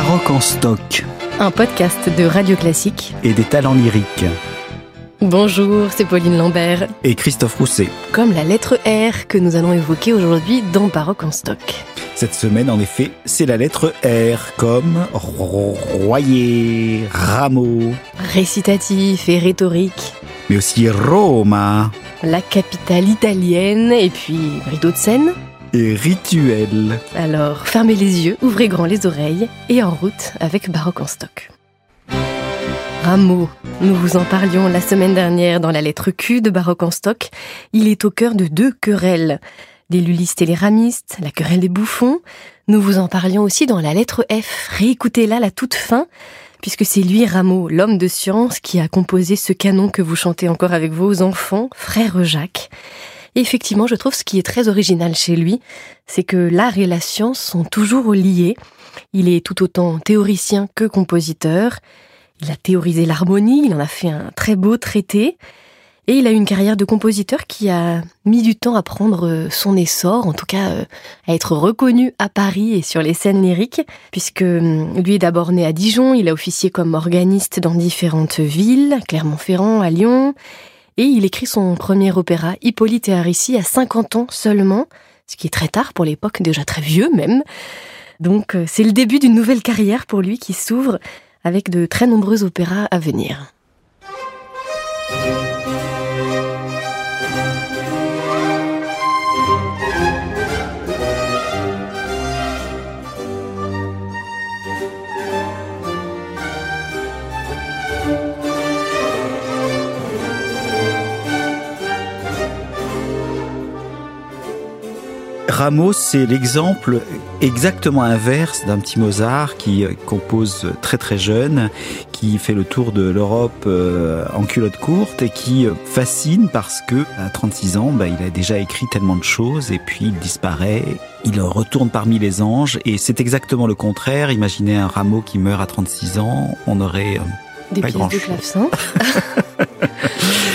Baroque en stock. Un podcast de Radio Classique. Et des talents lyriques. Bonjour, c'est Pauline Lambert. Et Christophe Rousset. Comme la lettre R que nous allons évoquer aujourd'hui dans Baroque en stock. Cette semaine, en effet, c'est la lettre R comme royer, rameau. Récitatif et rhétorique. Mais aussi Roma. La capitale italienne et puis rideau de scène et rituel. Alors, fermez les yeux, ouvrez grand les oreilles et en route avec Baroque en stock. Rameau, nous vous en parlions la semaine dernière dans la lettre Q de Baroque en stock. Il est au cœur de deux querelles. Les lulistes et les ramistes, la querelle des bouffons. Nous vous en parlions aussi dans la lettre F. Réécoutez-la la toute fin, puisque c'est lui, Rameau, l'homme de science, qui a composé ce canon que vous chantez encore avec vos enfants, frère Jacques effectivement, je trouve ce qui est très original chez lui, c'est que l'art et la science sont toujours liés. Il est tout autant théoricien que compositeur. Il a théorisé l'harmonie, il en a fait un très beau traité. Et il a une carrière de compositeur qui a mis du temps à prendre son essor, en tout cas euh, à être reconnu à Paris et sur les scènes lyriques, puisque hum, lui est d'abord né à Dijon, il a officié comme organiste dans différentes villes, Clermont-Ferrand, à Lyon, et il écrit son premier opéra, Hippolyte et Aricie, à 50 ans seulement, ce qui est très tard pour l'époque, déjà très vieux même. Donc euh, c'est le début d'une nouvelle carrière pour lui qui s'ouvre avec de très nombreux opéras à venir. Rameau, c'est l'exemple exactement inverse d'un petit Mozart qui euh, compose très très jeune, qui fait le tour de l'Europe euh, en culotte courte et qui euh, fascine parce que à 36 ans, bah, il a déjà écrit tellement de choses et puis il disparaît, il retourne parmi les anges et c'est exactement le contraire. Imaginez un Rameau qui meurt à 36 ans, on aurait des pas pièces de clavecin.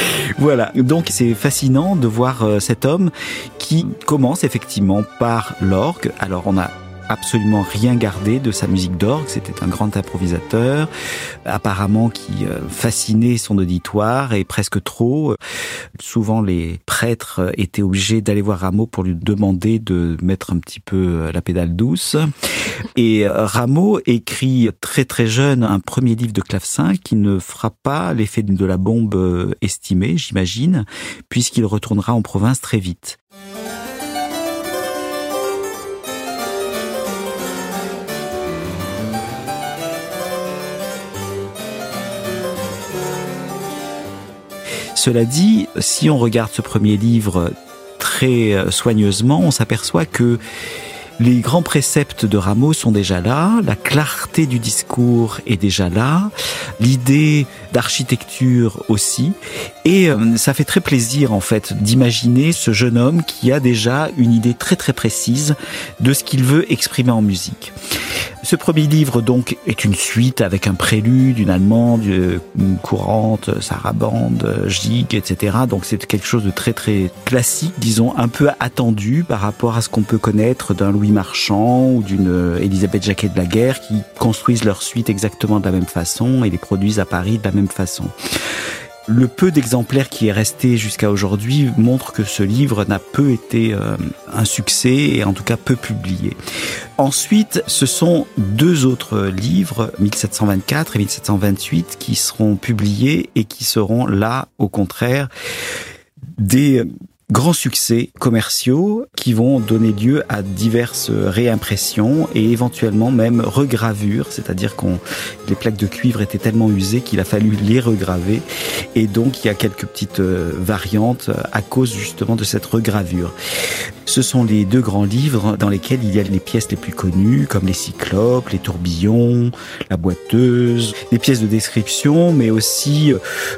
Voilà, donc c'est fascinant de voir euh, cet homme qui commence effectivement par l'orgue. Alors on a absolument rien gardé de sa musique d'orgue. C'était un grand improvisateur, apparemment qui euh, fascinait son auditoire et presque trop. Souvent, les prêtres étaient obligés d'aller voir Rameau pour lui demander de mettre un petit peu euh, la pédale douce. Et euh, Rameau écrit très très jeune un premier livre de clavecin qui ne fera pas l'effet de la bombe estimée, j'imagine, puisqu'il retournera en province très vite. Cela dit, si on regarde ce premier livre très euh, soigneusement, on s'aperçoit que les grands préceptes de Rameau sont déjà là, la clarté du discours est déjà là, l'idée d'architecture aussi, et euh, ça fait très plaisir en fait d'imaginer ce jeune homme qui a déjà une idée très très précise de ce qu'il veut exprimer en musique. Ce premier livre donc est une suite avec un prélude, une allemande, une courante, sarabande, gigue, etc. Donc c'est quelque chose de très très classique, disons un peu attendu par rapport à ce qu'on peut connaître d'un Louis Marchand ou d'une Elisabeth Jacquet de la Guerre qui construisent leur suite exactement de la même façon et les produisent à Paris de la même façon. Le peu d'exemplaires qui est resté jusqu'à aujourd'hui montre que ce livre n'a peu été euh, un succès et en tout cas peu publié. Ensuite, ce sont deux autres livres, 1724 et 1728, qui seront publiés et qui seront là, au contraire, des grands succès commerciaux qui vont donner lieu à diverses réimpressions et éventuellement même regravures, c'est-à-dire qu'on les plaques de cuivre étaient tellement usées qu'il a fallu les regraver et donc il y a quelques petites euh, variantes à cause justement de cette regravure. Ce sont les deux grands livres dans lesquels il y a les pièces les plus connues comme les cyclopes, les tourbillons, la boiteuse, des pièces de description mais aussi euh,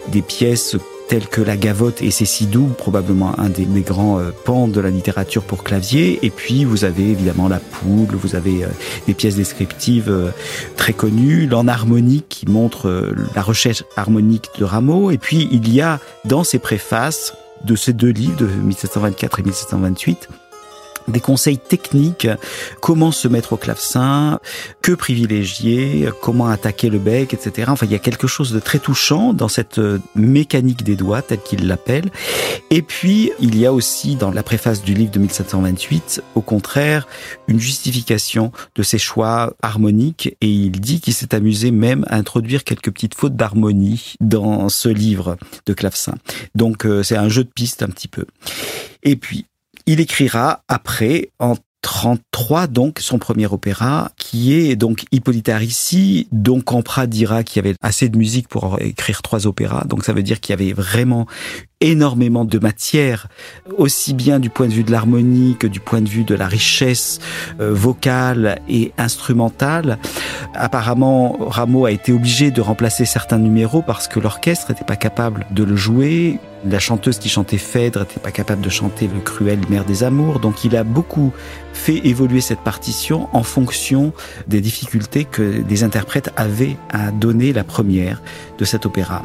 des pièces tels que La Gavotte et Cécidou, probablement un des, grands euh, pans de la littérature pour clavier. Et puis vous avez évidemment La Poule, vous avez euh, des pièces descriptives euh, très connues, L'en harmonique qui montre la recherche harmonique de Rameau. Et puis il y a dans ces préfaces de ces deux livres de 1724 et 1728 des conseils techniques, comment se mettre au clavecin, que privilégier, comment attaquer le bec, etc. Enfin, il y a quelque chose de très touchant dans cette euh, mécanique des doigts, telle qu'il l'appelle. Et puis, il y a aussi dans la préface du livre de 1728, au contraire, une justification de ses choix harmoniques, et il dit qu'il s'est amusé même à introduire quelques petites fautes d'harmonie dans ce livre de clavecin. Donc, euh, c'est un jeu de piste un petit peu. Et puis, il écrira après, en 33 donc son premier opéra qui est donc Hippolyte dont Campra dira qu'il y avait assez de musique pour écrire trois opéras. Donc ça veut dire qu'il y avait vraiment énormément de matière aussi bien du point de vue de l'harmonie que du point de vue de la richesse euh, vocale et instrumentale. Apparemment Rameau a été obligé de remplacer certains numéros parce que l'orchestre n'était pas capable de le jouer. La chanteuse qui chantait Phèdre n'était pas capable de chanter le cruel Mère des Amours, donc il a beaucoup fait évoluer cette partition en fonction des difficultés que les interprètes avaient à donner la première de cet opéra.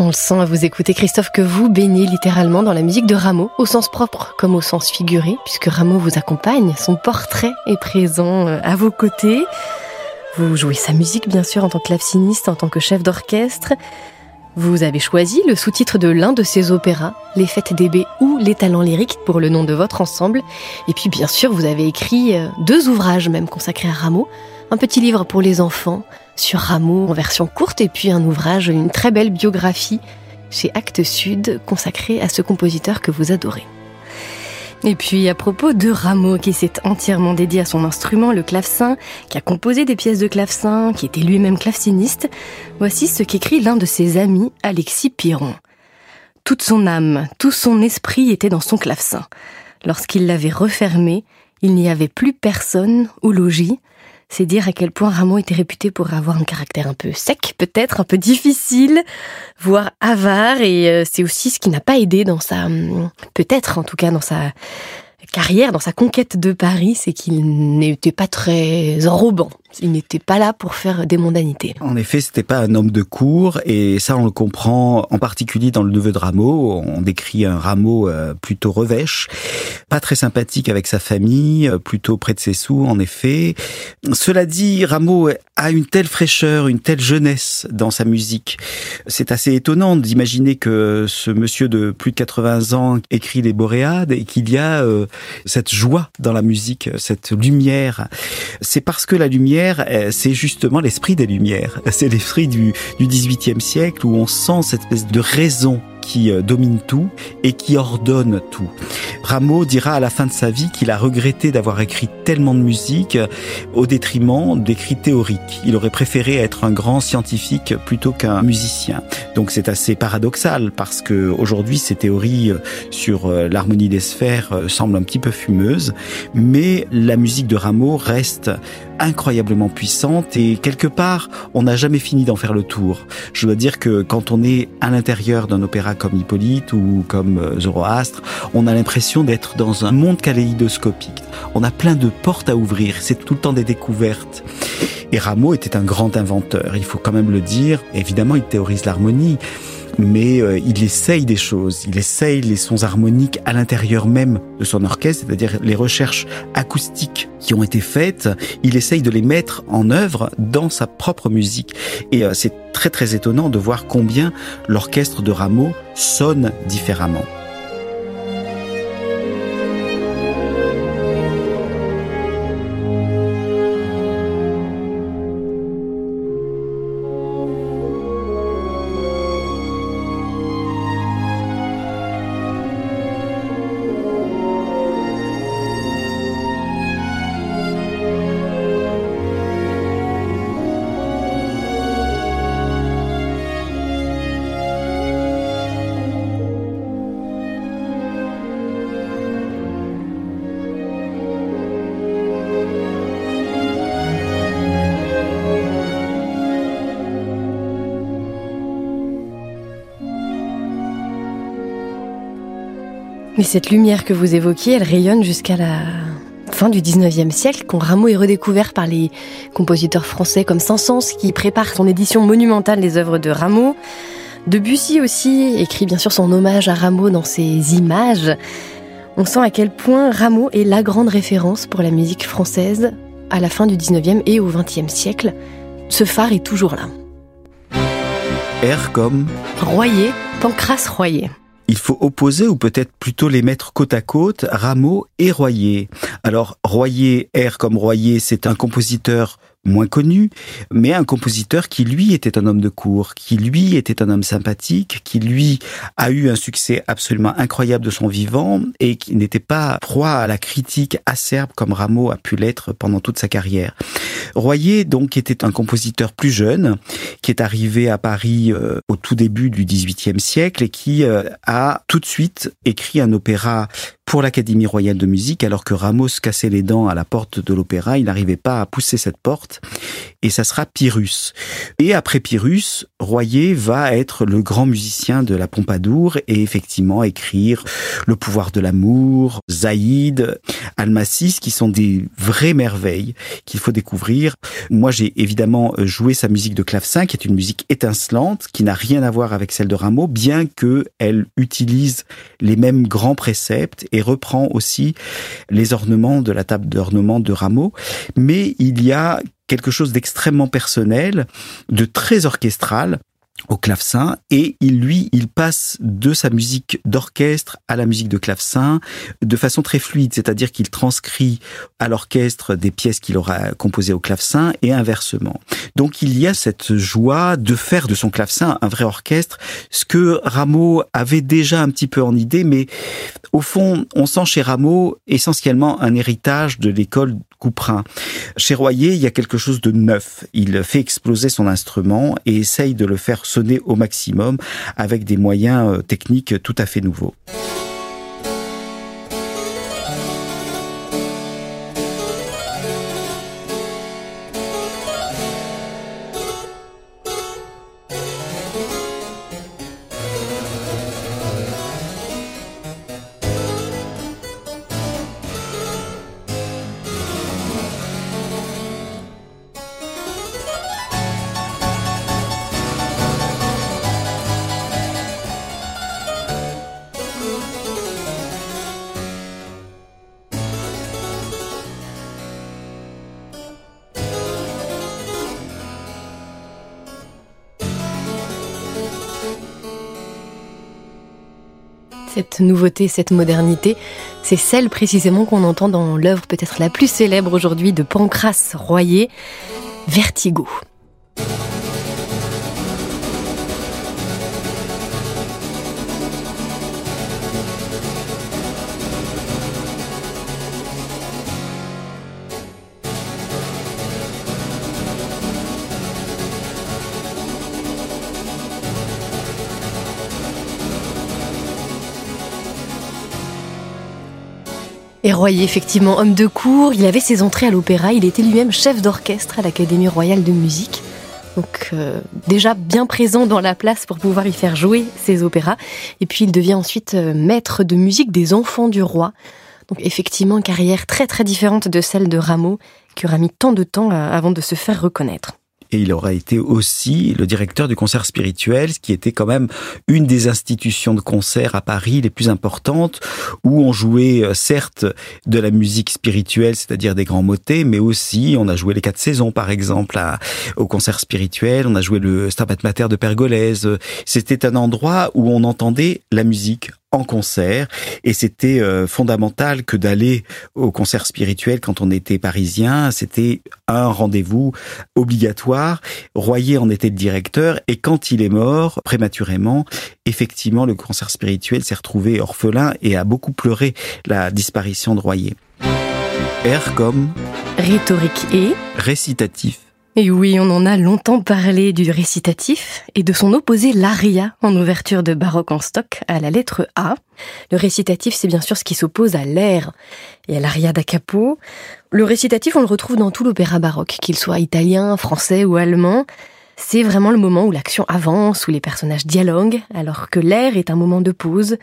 On le sent à vous écouter, Christophe, que vous baignez littéralement dans la musique de Rameau, au sens propre comme au sens figuré, puisque Rameau vous accompagne, son portrait est présent euh, à vos côtés. Vous jouez sa musique, bien sûr, en tant que claveciniste, en tant que chef d'orchestre. Vous avez choisi le sous-titre de l'un de ses opéras, Les Fêtes des ou Les Talents lyriques pour le nom de votre ensemble. Et puis, bien sûr, vous avez écrit euh, deux ouvrages même consacrés à Rameau. Un petit livre pour les enfants, sur Rameau en version courte et puis un ouvrage, une très belle biographie chez Actes Sud consacrée à ce compositeur que vous adorez. Et puis à propos de Rameau qui s'est entièrement dédié à son instrument, le clavecin, qui a composé des pièces de clavecin, qui était lui-même claveciniste, voici ce qu'écrit l'un de ses amis, Alexis Piron. Toute son âme, tout son esprit était dans son clavecin. Lorsqu'il l'avait refermé, il n'y avait plus personne au logis, c'est dire à quel point Rameau était réputé pour avoir un caractère un peu sec, peut-être un peu difficile, voire avare, et euh, c'est aussi ce qui n'a pas aidé dans sa, hum, peut-être en tout cas dans sa carrière, dans sa conquête de Paris, c'est qu'il n'était pas très enrobant. Il n'était pas là pour faire des mondanités. En effet, c'était pas un homme de cour, et ça on le comprend en particulier dans le neveu de Rameau. On décrit un Rameau euh, plutôt revêche, pas très sympathique avec sa famille, euh, plutôt près de ses sous, en effet. Cela dit, Rameau a une telle fraîcheur, une telle jeunesse dans sa musique. C'est assez étonnant d'imaginer que ce monsieur de plus de 80 ans écrit les Boréades et qu'il y a euh, cette joie dans la musique, cette lumière. C'est parce que la lumière, euh, c'est justement l'esprit des lumières. C'est l'esprit du, du 18e siècle où on sent cette espèce de raison qui euh, domine tout et qui ordonne tout. Rameau dira à la fin de sa vie qu'il a regretté d'avoir écrit tellement de musique euh, au détriment d'écrits théoriques. Il aurait préféré être un grand scientifique plutôt qu'un musicien. Donc c'est assez paradoxal parce que aujourd'hui ces théories euh, sur l'harmonie des sphères semblent un petit peu fumeuses, mais la musique de Rameau reste incroyablement puissante et quelque part, on n'a jamais fini d'en faire le tour. Je dois dire que quand on est à l'intérieur d'un opéra comme Hippolyte ou comme euh, Zoroastre, on a l'impression d'être dans un monde kaléidoscopique. On a plein de portes à ouvrir, c'est tout le temps des découvertes. Et Rameau était un grand inventeur, il faut quand même le dire. Évidemment, il théorise l'harmonie, mais euh, il essaye des choses, il essaye les sons harmoniques à l'intérieur même de son orchestre, c'est-à-dire les recherches acoustiques qui ont été faites, il essaye de les mettre en œuvre dans sa propre musique. Et euh, c'est très très étonnant de voir combien l'orchestre de Rameau sonne différemment. Mais cette lumière que vous évoquiez, elle rayonne jusqu'à la fin du 19e siècle, quand Rameau est redécouvert par les compositeurs français comme Saint-Saëns, qui prépare son édition monumentale des œuvres de Rameau. Debussy aussi écrit bien sûr son hommage à Rameau dans ses images. On sent à quel point Rameau est la grande référence pour la musique française à la fin du 19e et au 20e siècle. Ce phare est toujours là. R comme Royer, Pancras Royer il faut opposer ou peut-être plutôt les mettre côte à côte, Rameau et Royer. Alors Royer, R comme Royer, c'est un compositeur moins connu, mais un compositeur qui lui était un homme de cour, qui lui était un homme sympathique, qui lui a eu un succès absolument incroyable de son vivant et qui n'était pas proie à la critique acerbe comme Rameau a pu l'être pendant toute sa carrière. Royer donc était un compositeur plus jeune qui est arrivé à Paris euh, au tout début du XVIIIe siècle et qui euh, a tout de suite écrit un opéra pour l'Académie royale de musique, alors que Ramos cassait les dents à la porte de l'opéra, il n'arrivait pas à pousser cette porte, et ça sera Pyrrhus. Et après Pyrrhus, Royer va être le grand musicien de la Pompadour et effectivement écrire Le pouvoir de l'amour, Zaïd, Almacis, qui sont des vraies merveilles qu'il faut découvrir. Moi, j'ai évidemment joué sa musique de clavecin, qui est une musique étincelante, qui n'a rien à voir avec celle de Rameau, bien que elle utilise les mêmes grands préceptes reprend aussi les ornements de la table d'ornement de Rameau. Mais il y a quelque chose d'extrêmement personnel, de très orchestral, au clavecin et il lui il passe de sa musique d'orchestre à la musique de clavecin de façon très fluide. C'est-à-dire qu'il transcrit à l'orchestre des pièces qu'il aura composées au clavecin et inversement. Donc il y a cette joie de faire de son clavecin un vrai orchestre ce que Rameau avait déjà un petit peu en idée mais au fond on sent chez Rameau essentiellement un héritage de l'école Couperin. Chez Royer, il y a quelque chose de neuf. Il fait exploser son instrument et essaye de le faire sonner au maximum avec des moyens euh, techniques tout à fait nouveaux. Cette nouveauté, cette modernité, c'est celle précisément qu'on entend dans l'œuvre peut-être la plus célèbre aujourd'hui de Pancras Royer, Vertigo. Et Royer, effectivement, homme de cour, il avait ses entrées à l'opéra, il était lui-même chef d'orchestre à l'Académie royale de musique. Donc euh, déjà bien présent dans la place pour pouvoir y faire jouer ses opéras. Et puis il devient ensuite euh, maître de musique des enfants du roi. Donc effectivement, carrière très très différente de celle de Rameau, qui aura mis tant de temps euh, avant de se faire reconnaître et il aura été aussi le directeur du concert spirituel, ce qui était quand même une des institutions de concert à Paris les plus importantes, où on jouait euh, certes de la musique spirituelle, c'est-à-dire des grands motets, mais aussi on a joué les quatre saisons par exemple au concert spirituel, on a joué le Stabat Mater de Pergolèse. C'était un endroit où on entendait la musique en concert et c'était euh, fondamental que d'aller au concert spirituel quand on était parisien, c'était un rendez-vous obligatoire. Royer en était le directeur et quand il est mort prématurément, effectivement le concert spirituel s'est retrouvé orphelin et a beaucoup pleuré la disparition de Royer. R comme rhétorique et récitatif. Et oui, on en a longtemps parlé du récitatif et de son opposé l'aria en ouverture de baroque en stock à la lettre A. Le récitatif, c'est bien sûr ce qui s'oppose à l'air et à l'aria da capo. Le récitatif, on le retrouve dans tout l'opéra baroque, qu'il soit italien, français ou allemand. C'est vraiment le moment où l'action avance, où les personnages dialoguent, alors que l'air est un moment de pause,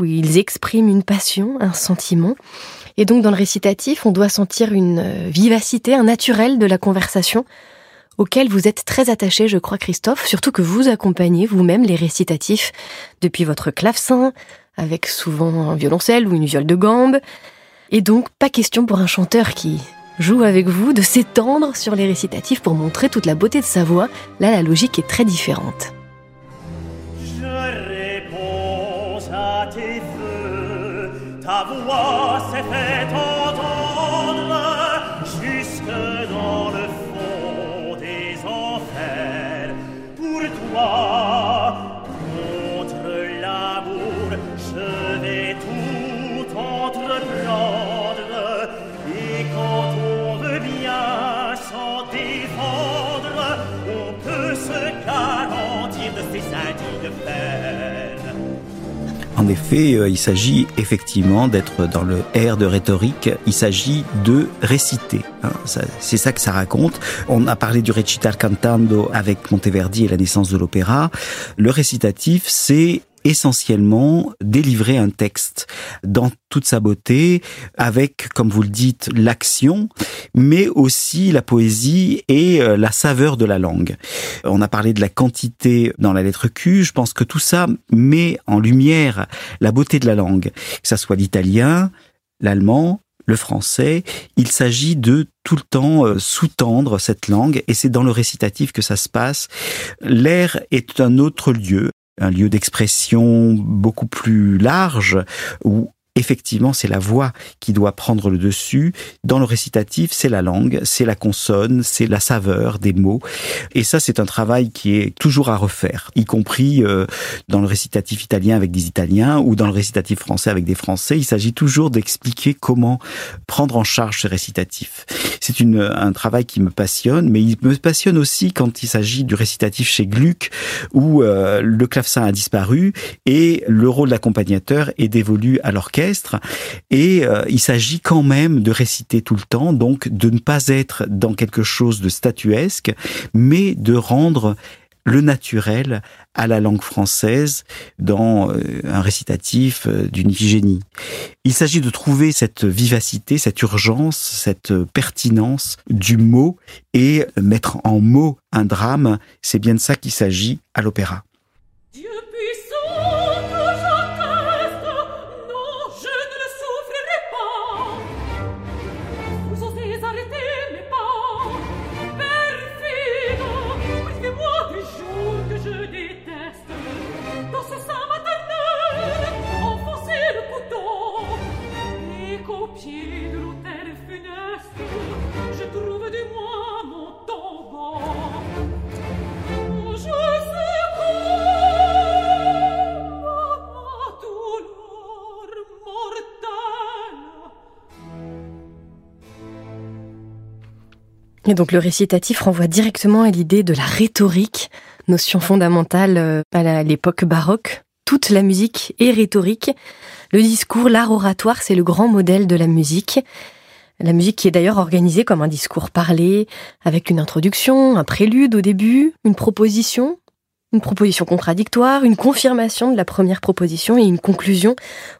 où ils expriment une passion, un sentiment. Et donc dans le récitatif, on doit sentir une vivacité, un naturel de la conversation auquel vous êtes très attaché, je crois, Christophe, surtout que vous accompagnez vous-même les récitatifs depuis votre clavecin, avec souvent un violoncelle ou une viole de gambe. Et donc, pas question pour un chanteur qui joue avec vous de s'étendre sur les récitatifs pour montrer toute la beauté de sa voix. Là, la logique est très différente. Pour En effet, euh, il s'agit effectivement d'être dans le air de rhétorique, il s'agit de réciter. Hein. C'est ça que ça raconte. On a parlé du recital cantando avec Monteverdi et la naissance de l'opéra. Le récitatif, c'est essentiellement délivrer un texte dans toute sa beauté, avec, comme vous le dites, l'action, mais aussi la poésie et euh, la saveur de la langue. On a parlé de la quantité dans la lettre Q, je pense que tout ça met en lumière la beauté de la langue, que ça soit l'italien, l'allemand, le français, il s'agit de tout le temps euh, sous-tendre cette langue et c'est dans le récitatif que ça se passe. L'air est un autre lieu, un lieu d'expression beaucoup plus large où effectivement, c'est la voix qui doit prendre le dessus. Dans le récitatif, c'est la langue, c'est la consonne, c'est la saveur des mots. Et ça, c'est un travail qui est toujours à refaire, y compris euh, dans le récitatif italien avec des Italiens ou dans le récitatif français avec des Français. Il s'agit toujours d'expliquer comment prendre en charge ce récitatif. C'est un travail qui me passionne, mais il me passionne aussi quand il s'agit du récitatif chez Gluck, où euh, le clavecin a disparu et le rôle d'accompagnateur est dévolu à l'orchestre et euh, il s'agit quand même de réciter tout le temps, donc de ne pas être dans quelque chose de statuesque, mais de rendre le naturel à la langue française dans euh, un récitatif euh, d'une hygiénie. Il s'agit de trouver cette vivacité, cette urgence, cette pertinence du mot et mettre en mots un drame. C'est bien de ça qu'il s'agit à l'opéra. Et donc le récitatif renvoie directement à l'idée de la rhétorique, notion fondamentale euh, à l'époque baroque. Toute la musique est rhétorique. Le discours, l'art oratoire, c'est le grand modèle de la musique. La musique qui est d'ailleurs organisée comme un discours parlé, avec une introduction, un prélude au début, une proposition, une proposition contradictoire, une confirmation de la première proposition et une conclusion.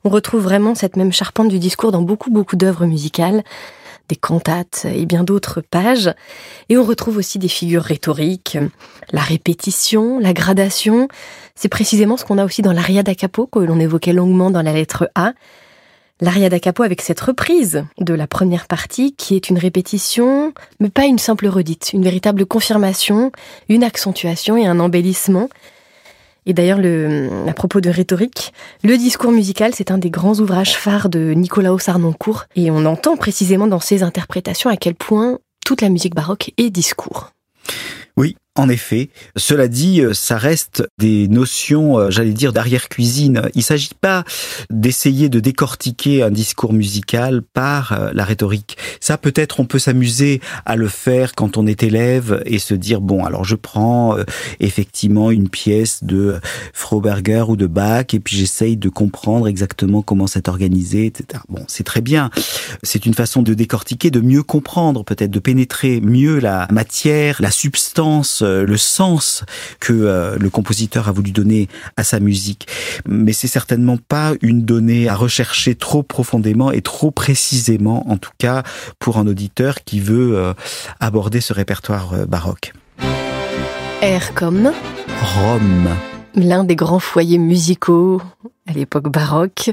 On retrouve vraiment cette même charpente du discours dans beaucoup beaucoup d'œuvres musicales des cantates et bien d'autres pages. Et on retrouve aussi des figures rhétoriques, la répétition, la gradation. C'est précisément ce qu'on a aussi dans l'aria da capo que l'on évoquait longuement dans la lettre A. L'aria da capo avec cette reprise de la première partie qui est une répétition, mais pas une simple redite, une véritable confirmation, une accentuation et un embellissement et d'ailleurs, à propos de rhétorique, le discours musical, c'est un des grands ouvrages phares de Nicolas Sarnoncourt. Et on entend précisément dans ses interprétations à quel point toute la musique baroque est discours. En effet, cela dit, euh, ça reste des notions, euh, j'allais dire, d'arrière-cuisine. Il ne s'agit pas d'essayer de décortiquer un discours musical par euh, la rhétorique. Ça, peut-être, on peut s'amuser à le faire quand on est élève et se dire bon, alors je prends effectivement une pièce de Froberger ou de Bach et puis j'essaye de comprendre exactement comment c'est organisé, etc. Bon, c'est très bien. C'est une façon de décortiquer, de mieux comprendre, peut-être de pénétrer mieux la matière, la substance, euh, le sens que euh, le compositeur a voulu donner à sa musique. Mais c'est certainement pas une donnée à rechercher trop profondément et trop précisément, en tout cas pour un auditeur qui veut euh, aborder ce répertoire baroque. R comme Rome. L'un des grands foyers musicaux à l'époque baroque.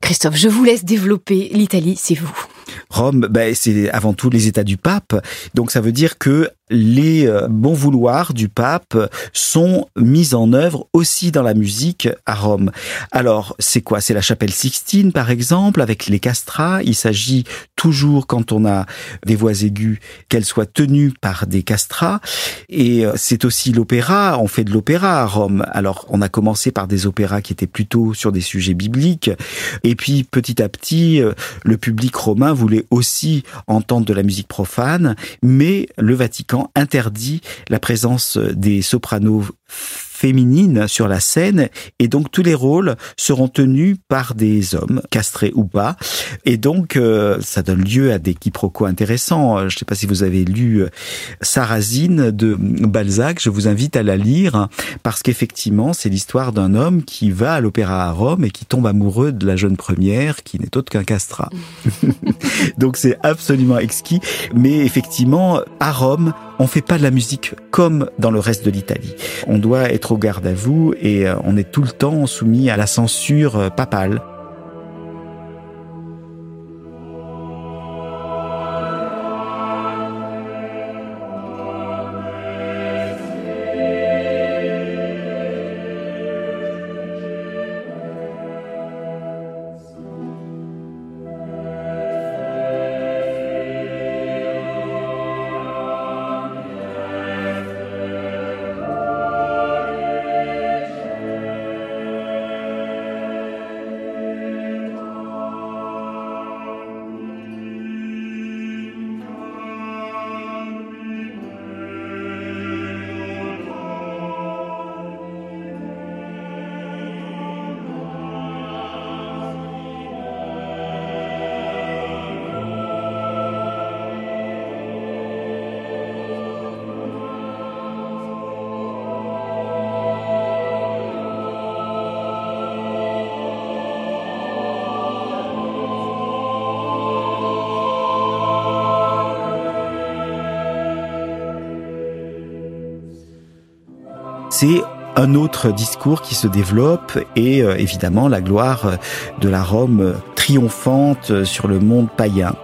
Christophe, je vous laisse développer. L'Italie, c'est vous. Rome, ben, c'est avant tout les États du pape. Donc ça veut dire que les euh, bons vouloirs du pape sont mis en œuvre aussi dans la musique à Rome. Alors, c'est quoi? C'est la chapelle Sixtine, par exemple, avec les castrats. Il s'agit toujours, quand on a des voix aiguës, qu'elles soient tenues par des castrats. Et euh, c'est aussi l'opéra. On fait de l'opéra à Rome. Alors, on a commencé par des opéras qui étaient plutôt sur des sujets bibliques. Et puis, petit à petit, euh, le public romain voulait aussi entendre de la musique profane, mais le Vatican interdit la présence des sopranos féminine sur la scène et donc tous les rôles seront tenus par des hommes, castrés ou pas. Et donc euh, ça donne lieu à des quiproquos intéressants. Je ne sais pas si vous avez lu euh, Sarrazine de Balzac, je vous invite à la lire parce qu'effectivement c'est l'histoire d'un homme qui va à l'opéra à Rome et qui tombe amoureux de la jeune première qui n'est autre qu'un castrat. donc c'est absolument exquis. Mais effectivement, à Rome, on fait pas de la musique comme dans le reste de l'Italie. On doit être au garde à vous et euh, on est tout le temps soumis à la censure euh, papale. C'est un autre discours qui se développe et euh, évidemment la gloire de la Rome triomphante sur le monde païen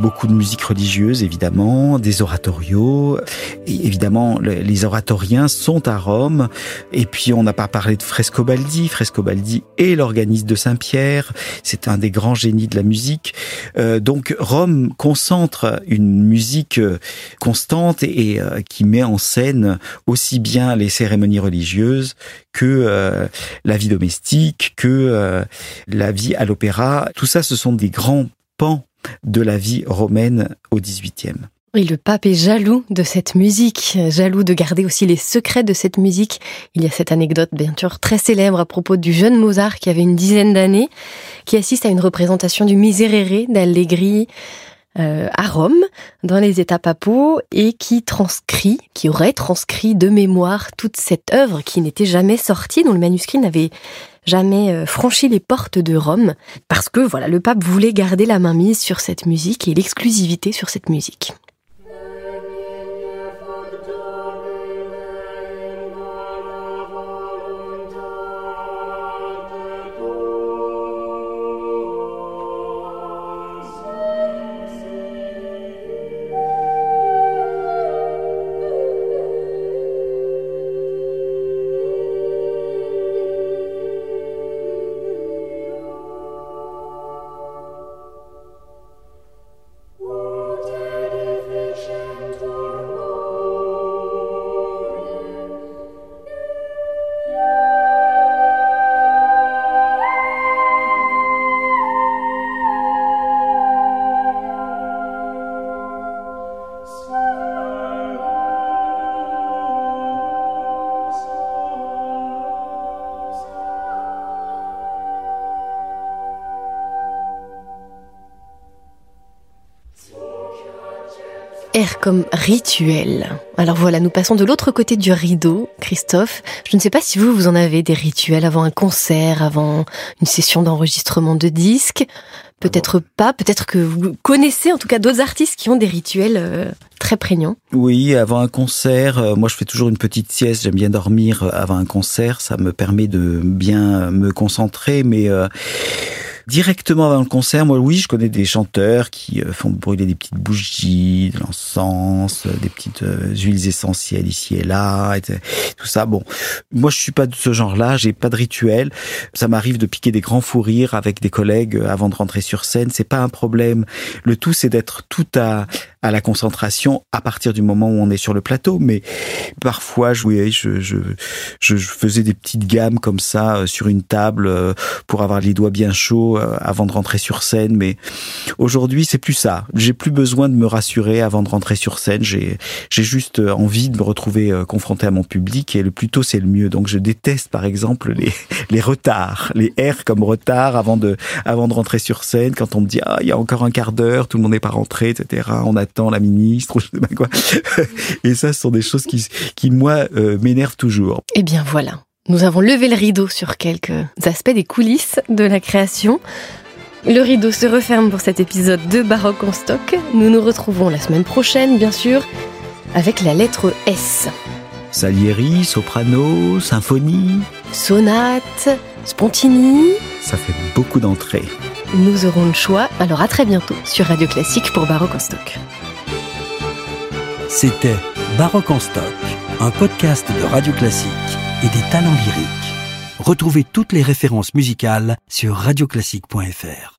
beaucoup de musique religieuse évidemment, des oratorios. Et évidemment, les oratoriens sont à Rome. Et puis, on n'a pas parlé de Frescobaldi. Frescobaldi est l'organiste de Saint-Pierre. C'est un des grands génies de la musique. Euh, donc, Rome concentre une musique euh, constante et euh, qui met en scène aussi bien les cérémonies religieuses que la vie domestique, que la vie à l'opéra. Tout ça, ce sont des grands pans de la vie romaine au XVIIIe. Oui, le pape est jaloux de cette musique, jaloux de garder aussi les secrets de cette musique. Il y a cette anecdote, bien sûr, très célèbre à propos du jeune Mozart qui avait une dizaine d'années, qui assiste à une représentation du Miserere d'Allegri euh, à Rome, dans les États papaux, et qui transcrit, qui aurait transcrit de mémoire toute cette œuvre qui n'était jamais sortie, dont le manuscrit n'avait jamais euh, franchi les portes de Rome, parce que voilà, le pape voulait garder la main mise sur cette musique et l'exclusivité sur cette musique. Comme rituel. Alors voilà, nous passons de l'autre côté du rideau, Christophe. Je ne sais pas si vous, vous en avez des rituels avant un concert, avant une session d'enregistrement de disques. Peut-être pas, peut-être que vous connaissez en tout cas d'autres artistes qui ont des rituels euh, très prégnants. Oui, avant un concert, euh, moi je fais toujours une petite sieste, j'aime bien dormir euh, avant un concert, ça me permet de bien me concentrer, mais directement avant le concert, moi, oui, je connais des chanteurs qui euh, font brûler des petites bougies, de l'encens, euh, des petites euh, huiles essentielles ici et là, et tout ça. Bon, moi, je suis pas de ce genre-là. J'ai pas de rituel. Ça m'arrive de piquer des grands fous rires avec des collègues avant de rentrer sur scène. C'est pas un problème. Le tout, c'est d'être tout à à la concentration à partir du moment où on est sur le plateau. Mais parfois, je, je, je, je faisais des petites gammes comme ça sur une table pour avoir les doigts bien chauds avant de rentrer sur scène. Mais aujourd'hui, c'est plus ça. J'ai plus besoin de me rassurer avant de rentrer sur scène. J'ai j'ai juste euh, envie de me retrouver euh, confronté à mon public et le plus tôt c'est le mieux. Donc je déteste par exemple les les retards, les R comme retard avant de avant de rentrer sur scène. Quand on me dit ah il y a encore un quart d'heure, tout le monde n'est pas rentré, etc. On attend la ministre ou je sais pas quoi. et ça, ce sont des choses qui qui moi m'énervent toujours. Eh bien voilà. Nous avons levé le rideau sur quelques aspects des coulisses de la création. Le rideau se referme pour cet épisode de Baroque en stock. Nous nous retrouvons la semaine prochaine, bien sûr, avec la lettre S. Salieri, soprano, symphonie. Sonate, spontini. Ça fait beaucoup d'entrées. Nous aurons le choix, alors à très bientôt sur Radio Classique pour Baroque en stock. C'était Baroque en stock, un podcast de Radio Classique et des talents lyriques. Retrouvez toutes les références musicales sur radioclassique.fr.